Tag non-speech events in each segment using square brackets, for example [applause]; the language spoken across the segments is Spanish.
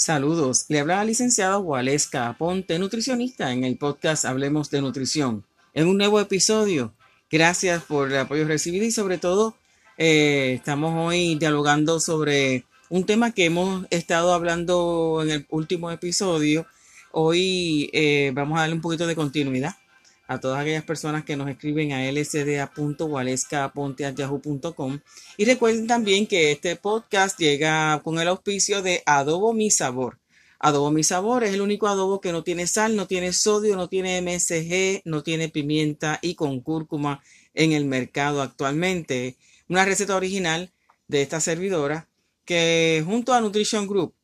Saludos, le habla la licenciada Waleska Ponte, nutricionista, en el podcast Hablemos de Nutrición. En un nuevo episodio, gracias por el apoyo recibido y sobre todo eh, estamos hoy dialogando sobre un tema que hemos estado hablando en el último episodio. Hoy eh, vamos a darle un poquito de continuidad a todas aquellas personas que nos escriben a lsda.waleska.ponte.yahoo.com y recuerden también que este podcast llega con el auspicio de Adobo Mi Sabor. Adobo Mi Sabor es el único adobo que no tiene sal, no tiene sodio, no tiene MSG, no tiene pimienta y con cúrcuma en el mercado actualmente. Una receta original de esta servidora que junto a Nutrition Group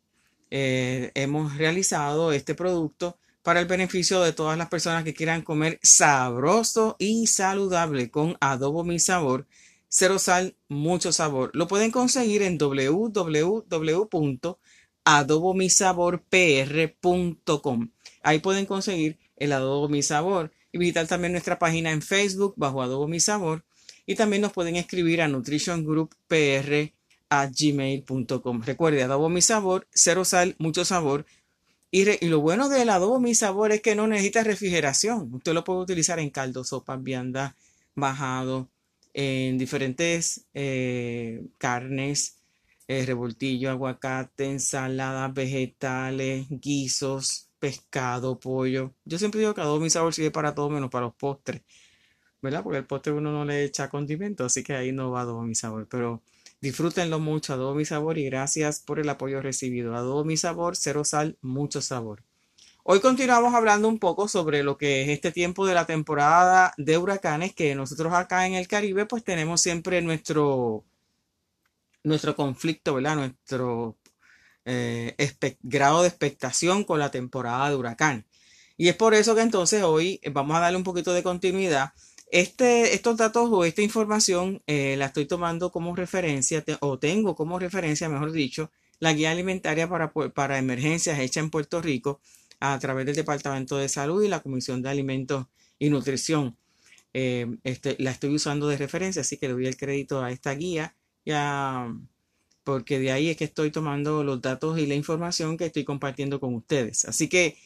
eh, hemos realizado este producto para el beneficio de todas las personas que quieran comer sabroso y saludable con adobo mi sabor, cero sal, mucho sabor. Lo pueden conseguir en www.adobomisaborpr.com. Ahí pueden conseguir el adobo mi sabor y visitar también nuestra página en Facebook bajo adobo mi sabor y también nos pueden escribir a nutritiongrouppr@gmail.com. Recuerde, adobo mi sabor, cero sal, mucho sabor y, lo bueno del adobo mi sabor es que no necesita refrigeración. Usted lo puede utilizar en caldo, sopas, viandas, bajado, en diferentes eh, carnes, eh, revoltillo, aguacate, ensaladas, vegetales, guisos, pescado, pollo. Yo siempre digo que adobo mi sabor sirve para todo menos para los postres, ¿verdad? Porque el postre uno no le echa condimento, así que ahí no va adobo mi sabor. Pero Disfrútenlo mucho, Adobo Mi Sabor, y gracias por el apoyo recibido. Adobo Mi Sabor, cero sal, mucho sabor. Hoy continuamos hablando un poco sobre lo que es este tiempo de la temporada de huracanes, que nosotros acá en el Caribe pues tenemos siempre nuestro, nuestro conflicto, ¿verdad? Nuestro eh, grado de expectación con la temporada de huracán. Y es por eso que entonces hoy vamos a darle un poquito de continuidad este, estos datos o esta información eh, la estoy tomando como referencia, o tengo como referencia, mejor dicho, la guía alimentaria para, para emergencias hecha en Puerto Rico a través del Departamento de Salud y la Comisión de Alimentos y Nutrición. Eh, este, la estoy usando de referencia, así que le doy el crédito a esta guía, ya, porque de ahí es que estoy tomando los datos y la información que estoy compartiendo con ustedes. Así que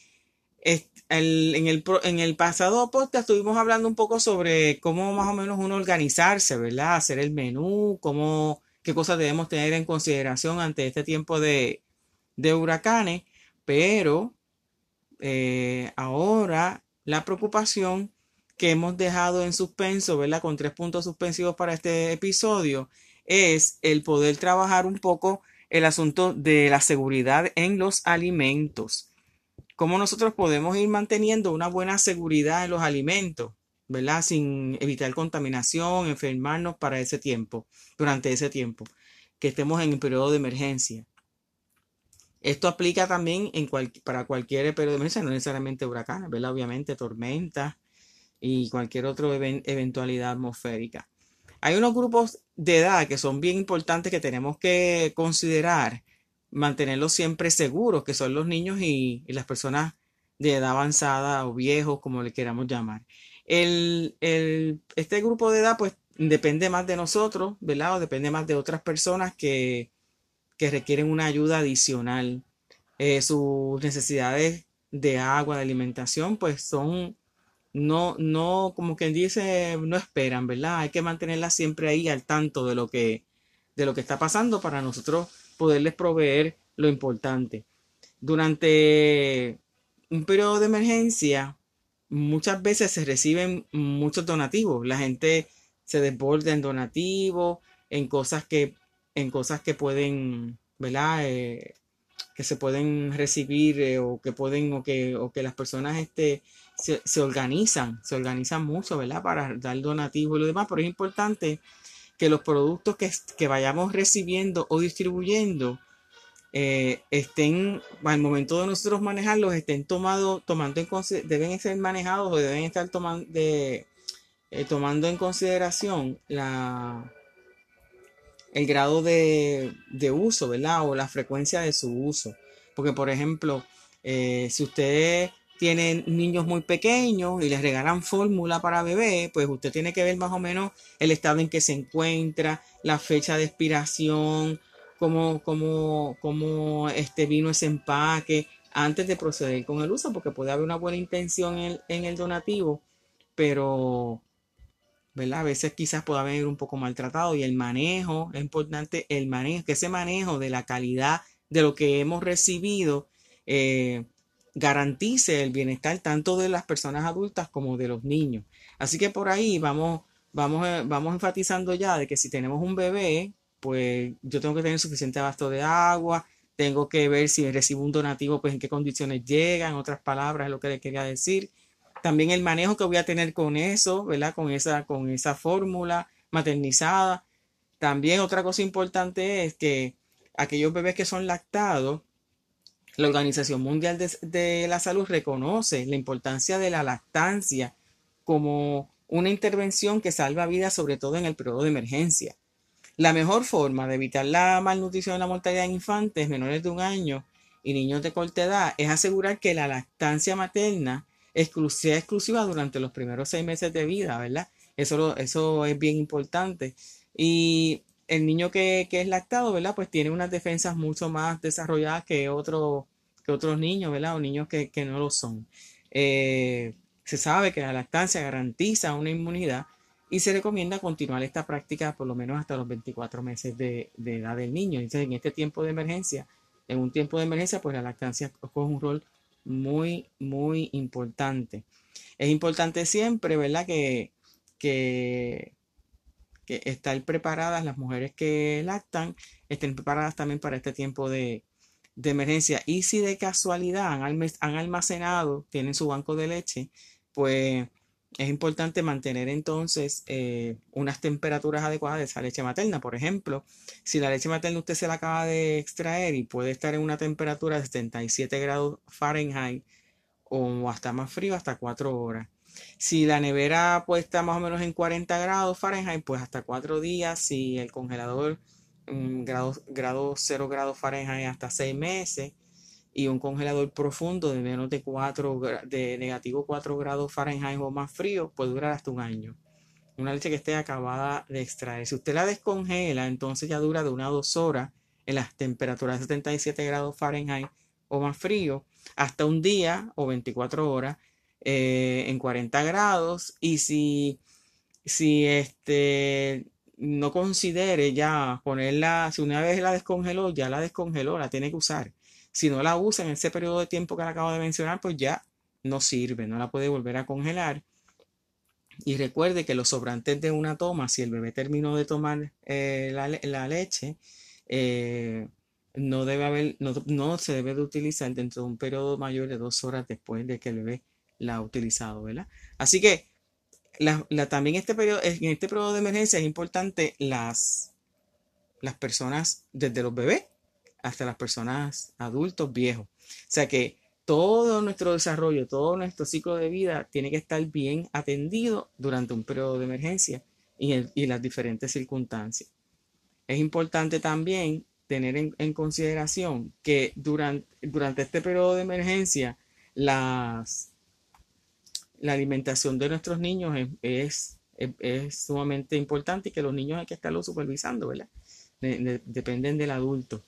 en, el, en el pasado podcast estuvimos hablando un poco sobre cómo más o menos uno organizarse, ¿verdad? Hacer el menú, cómo, qué cosas debemos tener en consideración ante este tiempo de, huracanes, pero eh, ahora la preocupación que hemos dejado en suspenso, ¿verdad? Con tres puntos suspensivos para este episodio, es el poder trabajar un poco el asunto de la seguridad en los alimentos cómo nosotros podemos ir manteniendo una buena seguridad en los alimentos, ¿verdad? Sin evitar contaminación, enfermarnos para ese tiempo, durante ese tiempo, que estemos en el periodo de emergencia. Esto aplica también para cualquier periodo de emergencia, no necesariamente huracanes, ¿verdad? Obviamente tormentas y cualquier otra eventualidad atmosférica. Hay unos grupos de edad que son bien importantes que tenemos que considerar mantenerlos siempre seguros, que son los niños y, las personas de edad avanzada o viejos, como le queramos llamar. El, este grupo de edad, pues, depende más de nosotros, ¿verdad? O depende más de otras personas que, requieren una ayuda adicional. Eh, sus necesidades de agua, de alimentación, pues son, no, no, como quien dice, no esperan, ¿verdad? Hay que mantenerlas siempre ahí al tanto de lo que, de lo que está pasando para nosotros poderles proveer lo importante. Durante un periodo de emergencia, muchas veces se reciben muchos donativos. La gente se desborda en donativos, en cosas que, en cosas que pueden, ¿verdad? Eh, que se pueden recibir eh, o que pueden, o que, o que las personas este, se, organizan, se organizan mucho, ¿verdad? Para dar donativos y lo demás, pero es importante que los productos que, vayamos recibiendo o distribuyendo eh, estén, al momento de nosotros manejarlos, estén tomado, tomando en deben ser manejados o deben estar tomando, de, eh, tomando en consideración la, el grado de, uso, ¿verdad? O la frecuencia de su uso. Porque, por ejemplo, eh, si usted tienen niños muy pequeños y les regalan fórmula para bebé, pues usted tiene que ver más o menos el estado en que se encuentra, la fecha de expiración, cómo, cómo, cómo este vino ese empaque antes de proceder con el uso, porque puede haber una buena intención en en el donativo, pero ¿verdad? A veces quizás pueda venir un poco maltratado y el manejo, es importante el manejo, que ese manejo de la calidad de lo que hemos recibido eh, garantice el bienestar tanto de las personas adultas como de los niños. Así que por ahí vamos, vamos, eh, vamos enfatizando ya de que si tenemos un bebé, pues yo tengo que tener suficiente abasto de agua, tengo que ver si recibo un donativo, pues en qué condiciones llega, en otras palabras, es lo que le quería decir. También el manejo que voy a tener con eso, ¿verdad? Con esa, con esa fórmula maternizada. También otra cosa importante es que aquellos bebés que son lactados, la Organización Mundial de, la Salud reconoce la importancia de la lactancia como una intervención que salva vidas, sobre todo en el periodo de emergencia. La mejor forma de evitar la malnutrición y la mortalidad en infantes menores de un año y niños de corta edad es asegurar que la lactancia materna sea exclusiva durante los primeros seis meses de vida, ¿verdad? Eso, eso es bien importante. Y el niño que, es lactado, ¿verdad? Pues tiene unas defensas mucho más desarrolladas que, otro, que otros niños, ¿verdad? O niños que, no lo son. Eh, se sabe que la lactancia garantiza una inmunidad y se recomienda continuar esta práctica por lo menos hasta los 24 meses de, edad del niño. Entonces, en este tiempo de emergencia, en un tiempo de emergencia, pues la lactancia juega un rol muy, muy importante. Es importante siempre, ¿verdad? Que, que, que estar preparadas, las mujeres que lactan, estén preparadas también para este tiempo de, emergencia. Y si de casualidad han, han almacenado, tienen su banco de leche, pues es importante mantener entonces eh, unas temperaturas adecuadas de esa leche materna. Por ejemplo, si la leche materna usted se la acaba de extraer y puede estar en una temperatura de 77 grados Fahrenheit o hasta más frío, hasta 4 horas. Si la nevera pues está más o menos en 40 grados Fahrenheit, pues hasta 4 días. Si el congelador mm, grado, grado 0 grados Fahrenheit hasta 6 meses y un congelador profundo de menos de 4 de negativo 4 grados Fahrenheit o más frío puede durar hasta un año. Una leche que esté acabada de extraer. Si usted la descongela, entonces ya dura de una a dos horas en las temperaturas de 77 grados Fahrenheit o más frío, hasta un día o 24 horas eh, en 40 grados. Y si, si este no considere ya ponerla, si una vez la descongeló, ya la descongeló, la tiene que usar si no la usa en ese periodo de tiempo que le acabo de mencionar, pues ya no sirve, no la puede volver a congelar. Y recuerde que los sobrantes de una toma, si el bebé terminó de tomar eh, la, leche, eh, no, debe haber, no, se debe de utilizar dentro de un periodo mayor de dos horas después de que el bebé la ha utilizado, ¿verdad? Así que también este periodo, en este periodo de emergencia es importante las, las personas desde los bebés hasta las personas adultos viejos. O sea que todo nuestro desarrollo, todo nuestro ciclo de vida tiene que estar bien atendido durante un periodo de emergencia y, las diferentes circunstancias. Es importante también tener en, consideración que durante, durante, este periodo de emergencia las, la alimentación de nuestros niños es, es, sumamente importante y que los niños hay que estarlo supervisando, ¿verdad? dependen del adulto.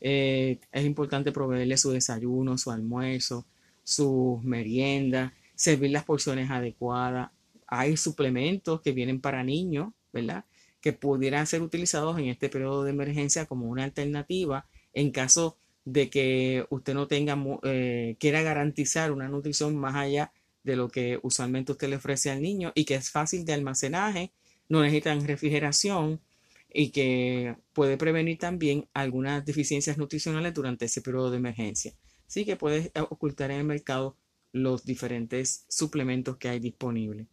Eh, es importante proveerle su desayuno, su almuerzo, sus meriendas, servir las porciones adecuadas. Hay suplementos que vienen para niños, ¿verdad? Que pudieran ser utilizados en este periodo de emergencia como una alternativa en caso de que usted no tenga, eh, quiera garantizar una nutrición más allá de lo que usualmente usted le ofrece al niño y que es fácil de almacenaje, no necesitan refrigeración, y que puede prevenir también algunas deficiencias nutricionales durante ese periodo de emergencia. Así que puede ocultar en el mercado los diferentes suplementos que hay disponibles.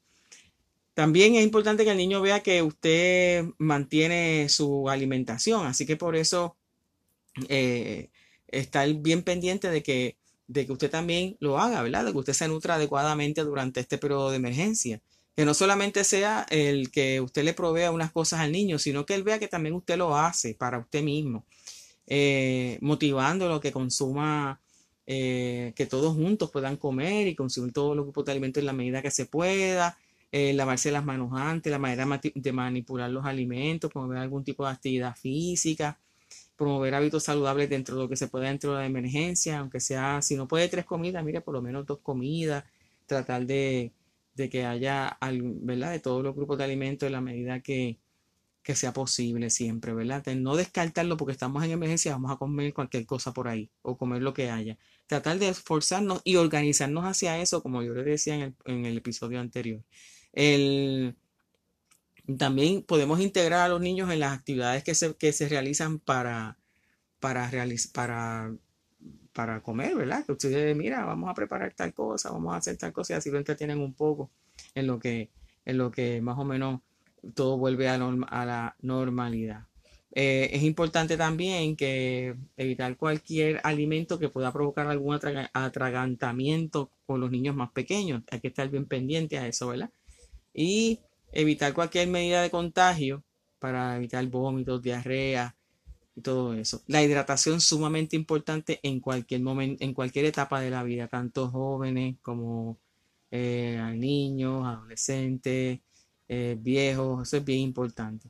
También es importante que el niño vea que usted mantiene su alimentación, así que por eso eh, estar bien pendiente de que, de que usted también lo haga, ¿verdad? De que usted se nutra adecuadamente durante este periodo de emergencia que no solamente sea el que usted le provea unas cosas al niño, sino que él vea que también usted lo hace para usted mismo, eh, motivándolo que consuma, eh, que todos juntos puedan comer y consumir todo los grupos de alimentos en la medida que se pueda, eh, lavarse las manos antes, la manera de manipular los alimentos, promover algún tipo de actividad física, promover hábitos saludables dentro de lo que se pueda dentro de la emergencia, aunque sea, si no puede tres comidas, mire, por lo menos dos comidas, tratar de, que haya, ¿verdad? De todos los grupos de alimentos en la medida que, que sea posible siempre, ¿verdad? no descartarlo porque estamos en emergencia, vamos a comer cualquier cosa por ahí o comer lo que haya. Tratar de esforzarnos y organizarnos hacia eso, como yo les decía en el, en el episodio anterior. El, también podemos integrar a los niños en las actividades que se, que se realizan para, para, para, para comer, ¿verdad? Que ustedes, mira, vamos a preparar tal cosa, vamos a hacer tal cosa y así lo entretienen un poco en lo que, en lo que más o menos todo vuelve a, a la normalidad. Eh, es importante también que evitar cualquier alimento que pueda provocar algún atragantamiento con los niños más pequeños. Hay que estar bien pendiente a eso, ¿verdad? Y evitar cualquier medida de contagio para evitar vómitos, diarrea y todo eso. La hidratación sumamente importante en cualquier momento, en cualquier etapa de la vida, tanto jóvenes como eh, niños, adolescentes, eh, viejos, eso es bien importante.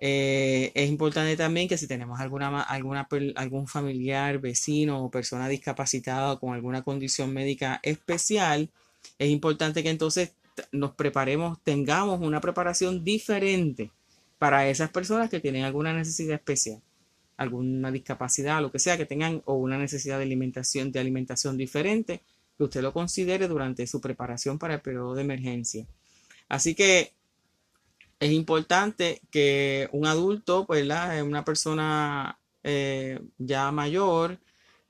Eh, es importante también que si tenemos alguna, alguna, algún familiar, vecino o persona discapacitada con alguna condición médica especial, es importante que entonces nos preparemos, tengamos una preparación diferente para esas personas que tienen alguna necesidad especial, alguna discapacidad, lo que sea, que tengan o una necesidad de alimentación, de alimentación diferente, que usted lo considere durante su preparación para el periodo de emergencia. Así que es importante que un adulto, pues, una persona eh, ya mayor,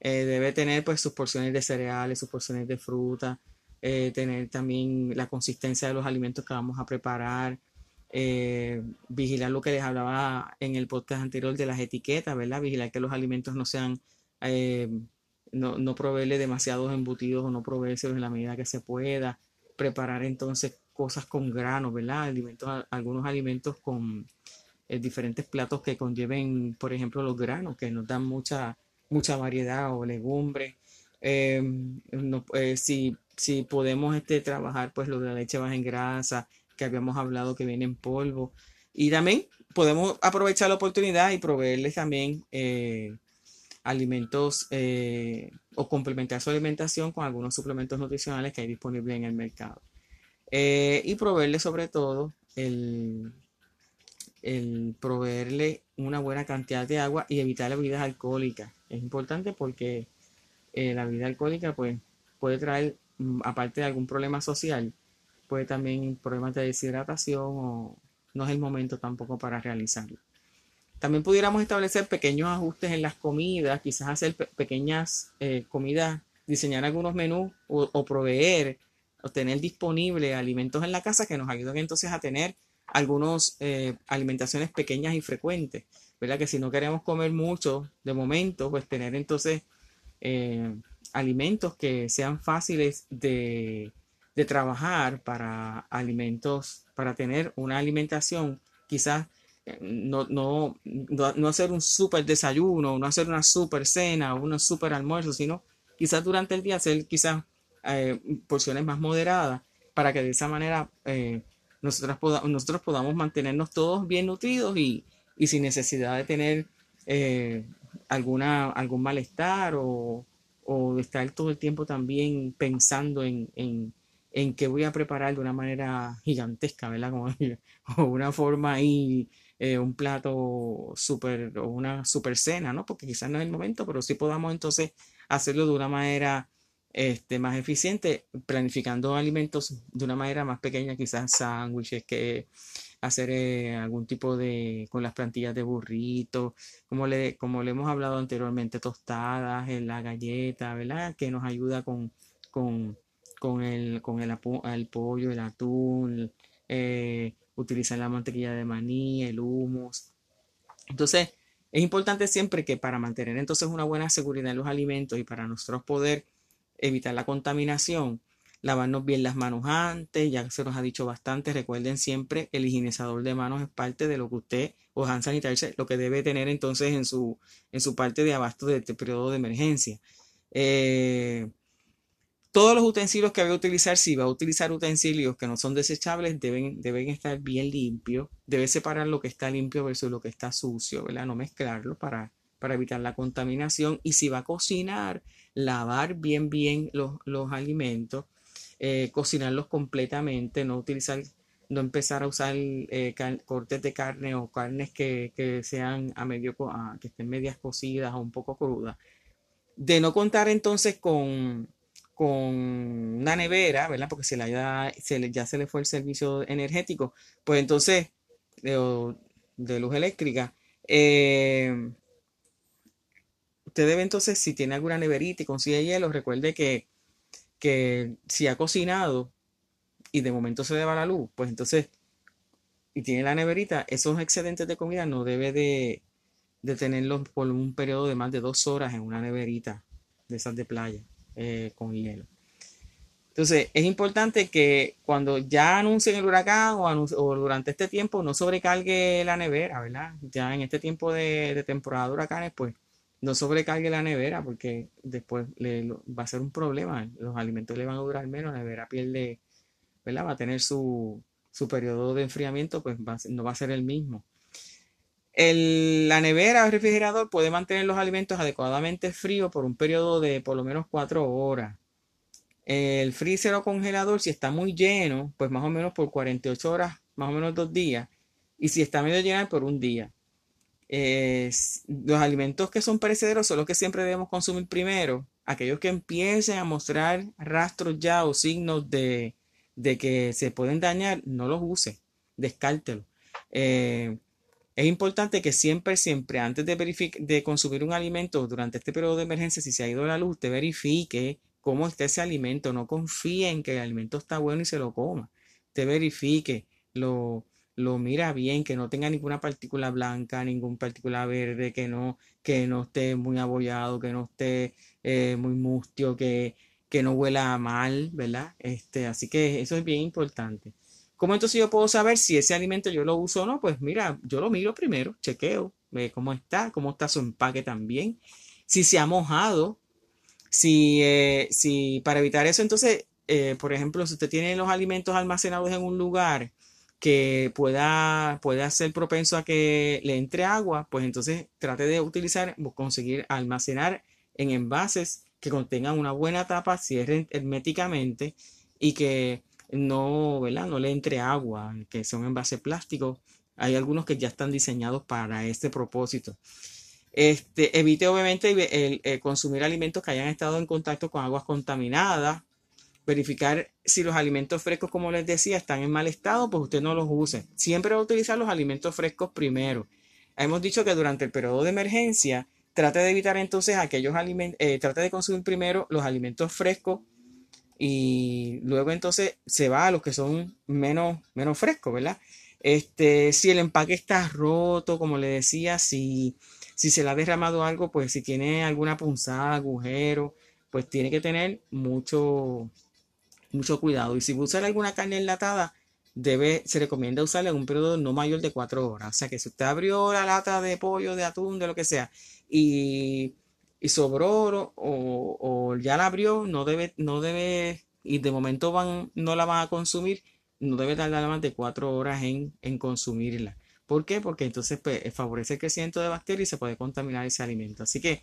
eh, debe tener pues sus porciones de cereales, sus porciones de fruta, eh, tener también la consistencia de los alimentos que vamos a preparar, eh, vigilar lo que les hablaba en el podcast anterior de las etiquetas, ¿verdad? Vigilar que los alimentos no sean, eh, no, no proveerle demasiados embutidos o no proveérselos en la medida que se pueda, preparar entonces cosas con granos, ¿verdad? Alimentos, algunos alimentos con diferentes platos que conlleven, por ejemplo, los granos, que nos dan mucha, mucha variedad o legumbres. No, si si podemos este, trabajar pues lo de la leche baja en grasa, que habíamos hablado que viene en polvo. Y también podemos aprovechar la oportunidad y proveerles también eh, alimentos eh, o complementar su alimentación con algunos suplementos nutricionales que hay disponibles en el mercado. Eh, y proveerle sobre todo el, el proveerle una buena cantidad de agua y evitar las bebidas alcohólicas. Es importante porque la bebida alcohólica pues, puede traer aparte de algún problema social, puede también problemas de deshidratación o no es el momento tampoco para realizarlo. También pudiéramos establecer pequeños ajustes en las comidas, quizás hacer pequeñas eh, comidas, diseñar algunos menús o, proveer o tener disponible alimentos en la casa que nos ayuden entonces a tener algunas eh, alimentaciones pequeñas y frecuentes, ¿verdad? Que si no queremos comer mucho de momento, pues tener entonces eh, alimentos que sean fáciles de, trabajar para alimentos, para tener una alimentación, quizás eh, no, no, no, hacer un super desayuno, no hacer una super cena o un super almuerzo, sino quizás durante el día hacer quizás eh, porciones más moderadas para que de esa manera eh, nosotros, nosotros podamos mantenernos todos bien nutridos y, y sin necesidad de tener alguna, algún malestar o, o estar todo el tiempo también pensando en, en, en qué voy a preparar de una manera gigantesca, ¿verdad? Como, [laughs] o una forma ahí, eh, un plato súper, o una super cena, ¿no? Porque quizás no es el momento, pero sí podamos entonces hacerlo de una manera este, más eficiente, planificando alimentos de una manera más pequeña, quizás sándwiches que hacer eh, algún tipo de, con las plantillas de burrito, como le, como le hemos hablado anteriormente, tostadas, en la galleta, ¿verdad? Que nos ayuda con, con, con el, con el, el pollo, el atún, eh, utilizar la mantequilla de maní, el humus. Entonces, es importante siempre que para mantener entonces una buena seguridad en los alimentos y para nosotros poder evitar la contaminación, lavarnos bien las manos antes, ya se nos ha dicho bastante, recuerden siempre el higienizador de manos es parte de lo que usted o hand sanitizer, lo que debe tener entonces en su, en su parte de abasto de este periodo de emergencia. Eh, todos los utensilios que va a utilizar, si va a utilizar utensilios que no son desechables, deben, deben estar bien limpios. Debe separar lo que está limpio versus lo que está sucio, ¿verdad? No mezclarlo para para evitar la contaminación. Y si va a cocinar, lavar bien, bien los, alimentos, eh, cocinarlos completamente, no utilizar, no empezar a usar eh, cortes de carne o carnes que, sean a medio, que estén medias cocidas o un poco crudas. De no contar entonces con, con una nevera, ¿verdad? Porque se le ya, se ya se le fue el servicio energético, pues entonces, de, de luz eléctrica, eh, usted debe entonces, si tiene alguna neverita y consigue hielo, recuerde que, que si ha cocinado y de momento se le va la luz, pues entonces, y tiene la neverita, esos excedentes de comida no debe de, de tenerlos por un periodo de más de dos horas en una neverita de esas de playa eh, con hielo. Entonces, es importante que cuando ya anuncien el huracán o, durante este tiempo no sobrecargue la nevera, ¿verdad? Ya en este tiempo de, temporada de huracanes, pues no sobrecargue la nevera porque después le, va a ser un problema. Los alimentos le van a durar menos, la nevera pierde, ¿verdad? Va a tener su, su periodo de enfriamiento, pues no va a ser el mismo. la nevera o el refrigerador puede mantener los alimentos adecuadamente fríos por un periodo de por lo menos cuatro horas. El freezer o congelador, si está muy lleno, pues más o menos por 48 horas, más o menos dos días. Y si está medio lleno, por un día. Los alimentos que son perecederos son los que siempre debemos consumir primero. Aquellos que empiecen a mostrar rastros ya o signos de, que se pueden dañar, no los use, descártelo. Eh, es importante que siempre, siempre, antes de, de consumir un alimento durante este periodo de emergencia, si se ha ido la luz, te verifique cómo está ese alimento. No confíe en que el alimento está bueno y se lo coma. Te verifique, lo, lo mira bien, que no tenga ninguna partícula blanca, ningún partícula verde, que no, que no esté muy abollado, que no esté eh, muy mustio, que, que no huela mal, ¿verdad? Este, así que eso es bien importante. ¿Cómo entonces yo puedo saber si ese alimento yo lo uso o no? Pues mira, yo lo miro primero, chequeo, ve cómo está, cómo está su empaque también. Si se ha mojado, si, eh, si para evitar eso, entonces, eh, por ejemplo, si usted tiene los alimentos almacenados en un lugar que pueda, pueda ser propenso a que le entre agua, pues entonces trate de utilizar, conseguir almacenar en envases que contengan una buena tapa, cierren herméticamente y que no, ¿verdad? no le entre agua, que son envases plásticos. Hay algunos que ya están diseñados para este propósito. Este, evite obviamente el, consumir alimentos que hayan estado en contacto con aguas contaminadas. Verificar si los alimentos frescos, como les decía, están en mal estado, pues usted no los use. Siempre va a utilizar los alimentos frescos primero. Hemos dicho que durante el periodo de emergencia, trate de evitar entonces aquellos alimentos, eh, trate de consumir primero los alimentos frescos y luego entonces se va a los que son menos, menos frescos, ¿verdad? Este, si el empaque está roto, como le decía, si si se le ha derramado algo, pues si tiene alguna punzada, agujero, pues tiene que tener mucho, mucho cuidado. Y si va a usar alguna carne enlatada, debe, se recomienda usarla en un periodo no mayor de cuatro horas. O sea que si usted abrió la lata de pollo, de atún, de lo que sea, y, y sobró o, o, ya la abrió, no debe, no debe, y de momento van, no la van a consumir, no debe tardar más de cuatro horas en, en consumirla. ¿Por qué? Porque entonces pues, favorece el crecimiento de bacterias y se puede contaminar ese alimento. Así que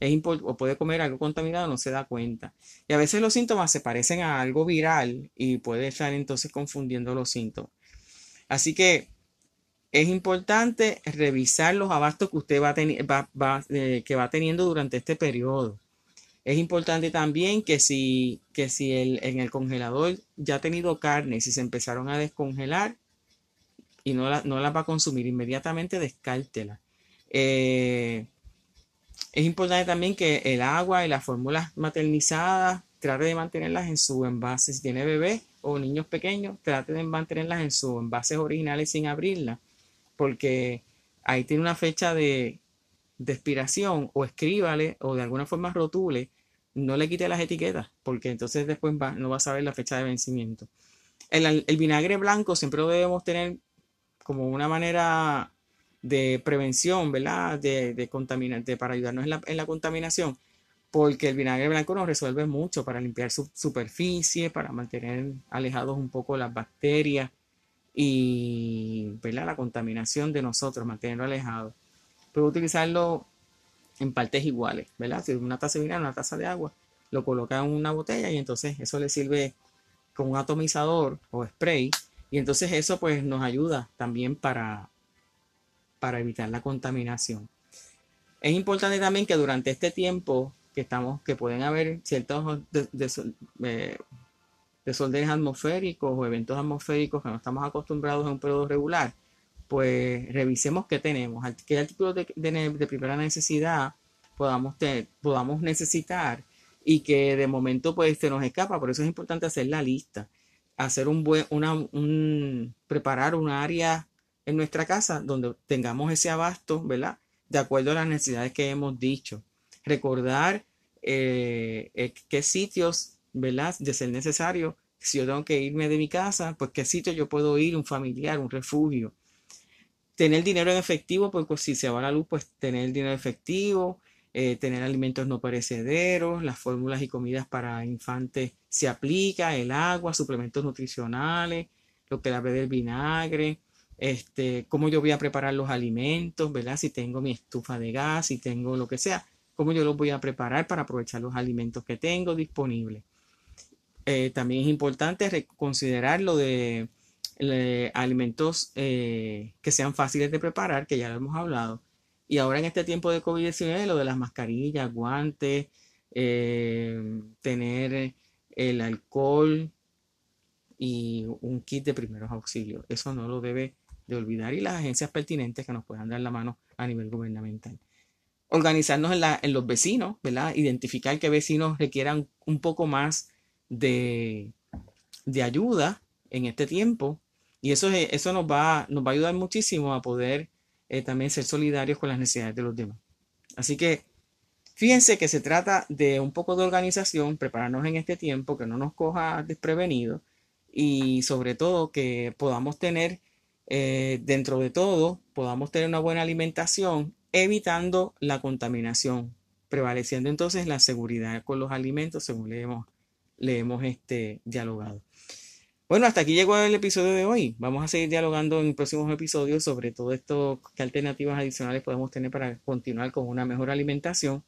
es o puede comer algo contaminado, no se da cuenta. Y a veces los síntomas se parecen a algo viral y puede estar entonces confundiendo los síntomas. Así que es importante revisar los abastos que usted va, eh, que va teniendo durante este periodo. Es importante también que si, que si el, en el congelador ya ha tenido carne, si se empezaron a descongelar, y no la, no va a consumir inmediatamente, descártela. Eh, es importante también que el agua y las fórmulas maternizadas trate de mantenerlas en su envase. Si tiene bebés o niños pequeños, trate de mantenerlas en sus envases originales sin abrirlas, porque ahí tiene una fecha de, expiración o escríbale o de alguna forma rotule, no le quite las etiquetas, porque entonces después no va a saber la fecha de vencimiento. El, el vinagre blanco siempre lo debemos tener como una manera de prevención, ¿verdad? De, de contaminante, para ayudarnos en la, contaminación, porque el vinagre blanco nos resuelve mucho para limpiar su superficie, para mantener alejados un poco las bacterias y ¿verdad? la contaminación de nosotros, mantenerlo alejado. Puedo utilizarlo en partes iguales, ¿verdad? Si una taza de vino, una taza de agua, lo coloca en una botella y entonces eso le sirve como un atomizador o spray y entonces eso pues nos ayuda también para, para evitar la contaminación. Es importante también que durante este tiempo que estamos, que pueden haber ciertos eh, desórdenes atmosféricos o eventos atmosféricos que no estamos acostumbrados en un periodo regular, pues revisemos qué tenemos, qué artículos de, de, primera necesidad podamos, podamos necesitar y que de momento pues se nos escapa. Por eso es importante hacer la lista, hacer un buen, una, un, preparar un área en nuestra casa donde tengamos ese abasto, ¿verdad? De acuerdo a las necesidades que hemos dicho. Recordar eh, eh, qué sitios, ¿verdad? De ser necesario, si yo tengo que irme de mi casa, pues qué sitio yo puedo ir, un familiar, un refugio. Tener dinero en efectivo, porque si se va la luz, pues tener dinero efectivo, eh, tener alimentos no perecederos, las fórmulas y comidas para infantes se aplica, el agua, suplementos nutricionales, lo que la del vinagre, este, cómo yo voy a preparar los alimentos, ¿verdad? Si tengo mi estufa de gas, si tengo lo que sea, cómo yo los voy a preparar para aprovechar los alimentos que tengo disponibles. Eh, también es importante considerar lo de alimentos eh, que sean fáciles de preparar, que ya lo hemos hablado. Y ahora en este tiempo de COVID-19, lo de las mascarillas, guantes, eh, tener el alcohol y un kit de primeros auxilios. Eso no lo debe de olvidar y las agencias pertinentes que nos puedan dar la mano a nivel gubernamental. Organizarnos en, los vecinos, ¿verdad? Identificar qué vecinos requieran un poco más de, ayuda en este tiempo. Y eso, eso nos, va, nos va a ayudar muchísimo a poder eh, también ser solidarios con las necesidades de los demás. Así que fíjense que se trata de un poco de organización, prepararnos en este tiempo, que no nos coja desprevenidos y sobre todo que podamos tener eh, dentro de todo, podamos tener una buena alimentación, evitando la contaminación, prevaleciendo entonces la seguridad con los alimentos, según le hemos, le hemos este, dialogado. Bueno, hasta aquí llegó el episodio de hoy. Vamos a seguir dialogando en próximos episodios sobre todo esto, qué alternativas adicionales podemos tener para continuar con una mejor alimentación.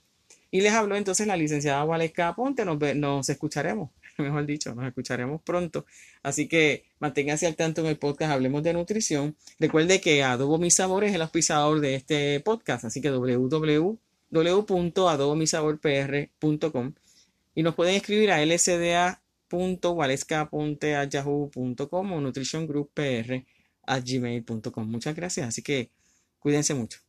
Y les habló entonces la licenciada Waleska Ponte. Nos escucharemos, [laughs] mejor dicho, nos escucharemos pronto. Así que manténganse al tanto en el podcast Hablemos de Nutrición. Recuerde que Adobo Mis Sabores es el auspiciador de este podcast, así que www.adobomisaborpr.com y nos pueden escribir a lsda yahoo.com o nutritiongrouppr gmail.com. Muchas gracias, así que cuídense mucho.